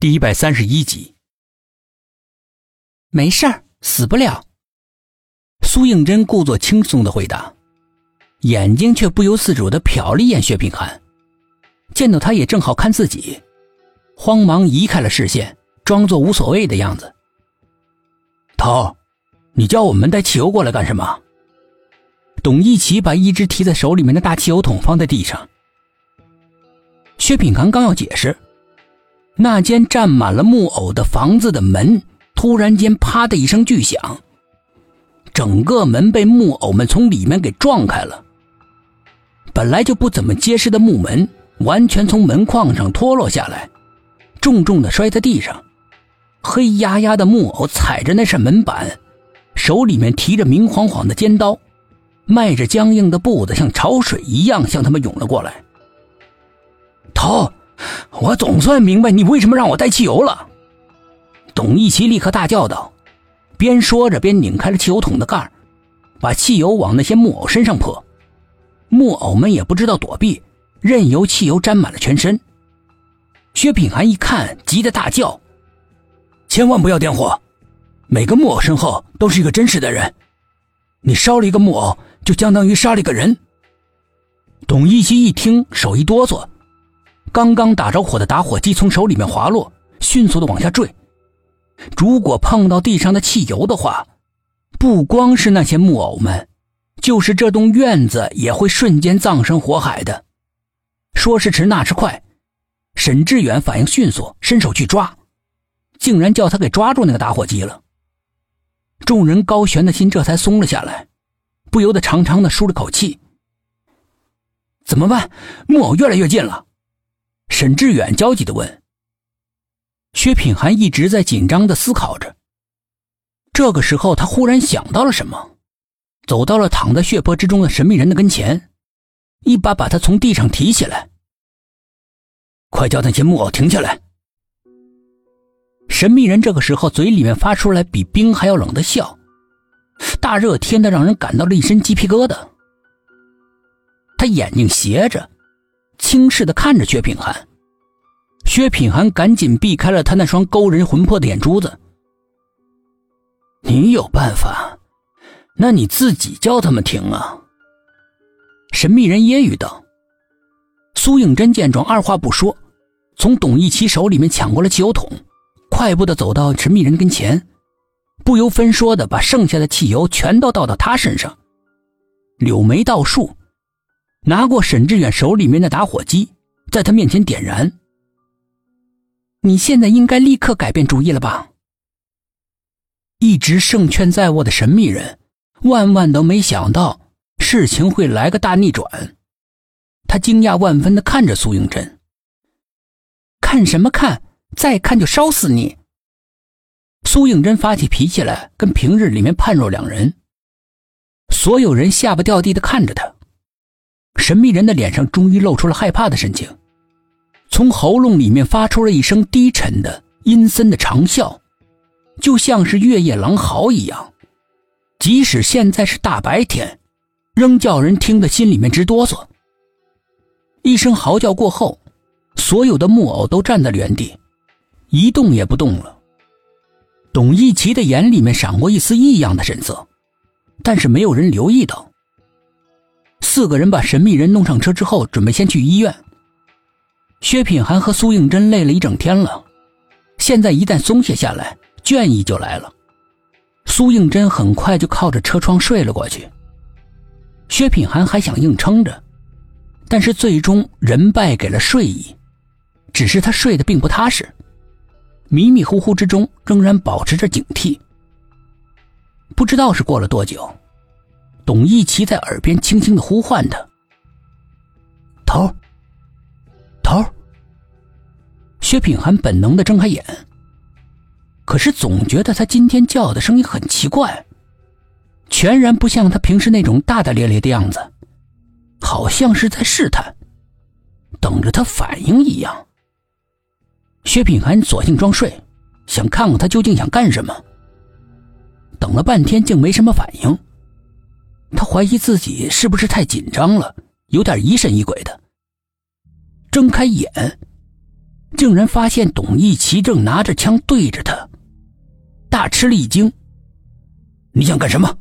第一百三十一集，没事儿，死不了。苏应真故作轻松的回答，眼睛却不由自主的瞟了一眼薛品涵，见到他也正好看自己，慌忙移开了视线，装作无所谓的样子。头，你叫我们带汽油过来干什么？董一奇把一只提在手里面的大汽油桶放在地上。薛品涵刚要解释。那间站满了木偶的房子的门突然间“啪”的一声巨响，整个门被木偶们从里面给撞开了。本来就不怎么结实的木门完全从门框上脱落下来，重重的摔在地上。黑压压的木偶踩着那扇门板，手里面提着明晃晃的尖刀，迈着僵硬的步子，像潮水一样向他们涌了过来。头。我总算明白你为什么让我带汽油了，董一奇立刻大叫道，边说着边拧开了汽油桶的盖把汽油往那些木偶身上泼。木偶们也不知道躲避，任由汽油沾满了全身。薛品涵一看，急得大叫：“千万不要点火！每个木偶身后都是一个真实的人，你烧了一个木偶，就相当于杀了一个人。”董一奇一听，手一哆嗦。刚刚打着火的打火机从手里面滑落，迅速的往下坠。如果碰到地上的汽油的话，不光是那些木偶们，就是这栋院子也会瞬间葬身火海的。说时迟，那时快，沈志远反应迅速，伸手去抓，竟然叫他给抓住那个打火机了。众人高悬的心这才松了下来，不由得长长的舒了口气。怎么办？木偶越来越近了。沈志远焦急的问：“薛品涵一直在紧张的思考着。这个时候，他忽然想到了什么，走到了躺在血泊之中的神秘人的跟前，一把把他从地上提起来。快叫那些木偶停下来！”神秘人这个时候嘴里面发出来比冰还要冷的笑，大热天的让人感到了一身鸡皮疙瘩。他眼睛斜着。轻视的看着薛品涵，薛品涵赶紧避开了他那双勾人魂魄的眼珠子。你有办法，那你自己叫他们停啊！神秘人揶揄道。苏应真见状，二话不说，从董一奇手里面抢过了汽油桶，快步的走到神秘人跟前，不由分说的把剩下的汽油全都倒到他身上，柳眉倒竖。拿过沈志远手里面的打火机，在他面前点燃。你现在应该立刻改变主意了吧？一直胜券在握的神秘人，万万都没想到事情会来个大逆转。他惊讶万分的看着苏应真。看什么看？再看就烧死你！苏应真发起脾气来，跟平日里面判若两人。所有人下巴掉地的看着他。神秘人的脸上终于露出了害怕的神情，从喉咙里面发出了一声低沉的、阴森的长啸，就像是月夜狼嚎一样。即使现在是大白天，仍叫人听得心里面直哆嗦。一声嚎叫过后，所有的木偶都站在原地，一动也不动了。董一奇的眼里面闪过一丝异样的神色，但是没有人留意到。四个人把神秘人弄上车之后，准备先去医院。薛品涵和苏应真累了一整天了，现在一旦松懈下来，倦意就来了。苏应真很快就靠着车窗睡了过去。薛品涵还想硬撑着，但是最终人败给了睡意，只是他睡得并不踏实，迷迷糊糊之中仍然保持着警惕。不知道是过了多久。董一奇在耳边轻轻的呼唤他：“头头。”薛品涵本能的睁开眼，可是总觉得他今天叫的声音很奇怪，全然不像他平时那种大大咧咧的样子，好像是在试探，等着他反应一样。薛品涵索性装睡，想看看他究竟想干什么。等了半天，竟没什么反应。他怀疑自己是不是太紧张了，有点疑神疑鬼的。睁开眼，竟然发现董一奇正拿着枪对着他，大吃了一惊：“你想干什么？”